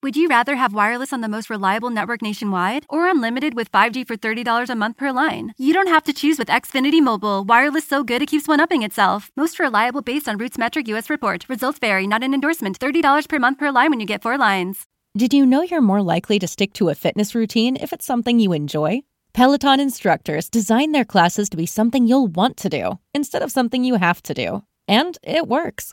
Would you rather have wireless on the most reliable network nationwide or unlimited with 5G for $30 a month per line? You don't have to choose with Xfinity Mobile. Wireless so good it keeps one upping itself. Most reliable based on RootMetrics US report. Results vary, not an endorsement. $30 per month per line when you get four lines. Did you know you're more likely to stick to a fitness routine if it's something you enjoy? Peloton instructors design their classes to be something you'll want to do instead of something you have to do. And it works.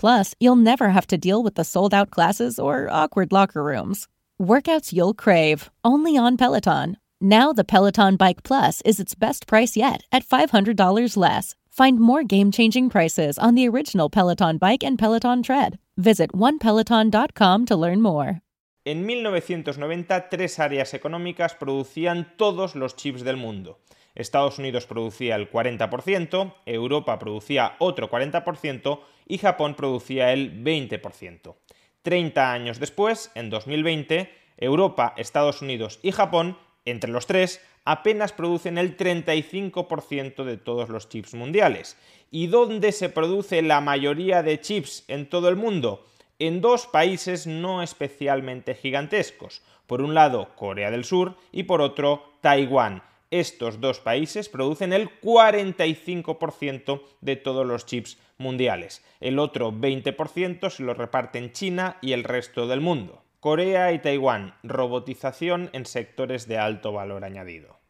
Plus, you'll never have to deal with the sold out classes or awkward locker rooms. Workouts you'll crave, only on Peloton. Now, the Peloton Bike Plus is its best price yet at $500 less. Find more game changing prices on the original Peloton Bike and Peloton Tread. Visit onepeloton.com to learn more. En 1990, tres áreas económicas producían todos los chips del mundo. Estados Unidos producía el 40%, Europa producía otro 40% y Japón producía el 20%. 30 años después, en 2020, Europa, Estados Unidos y Japón, entre los tres, apenas producen el 35% de todos los chips mundiales. ¿Y dónde se produce la mayoría de chips en todo el mundo? En dos países no especialmente gigantescos. Por un lado, Corea del Sur y por otro, Taiwán estos dos países producen el 45% de todos los chips mundiales. El otro 20% se lo reparten China y el resto del mundo. Corea y Taiwán, robotización en sectores de alto valor añadido.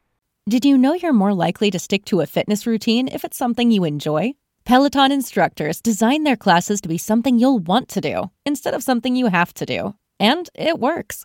Did you know you're more likely to stick to a fitness routine if it's something you enjoy? Peloton instructors design their classes to be something you'll want to do instead of something you have to do. And it works.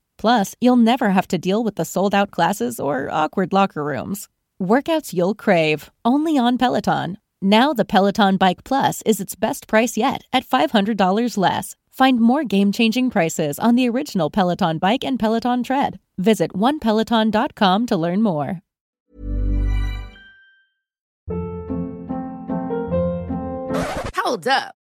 Plus, you'll never have to deal with the sold out classes or awkward locker rooms. Workouts you'll crave, only on Peloton. Now, the Peloton Bike Plus is its best price yet at $500 less. Find more game changing prices on the original Peloton Bike and Peloton Tread. Visit onepeloton.com to learn more. Hold up.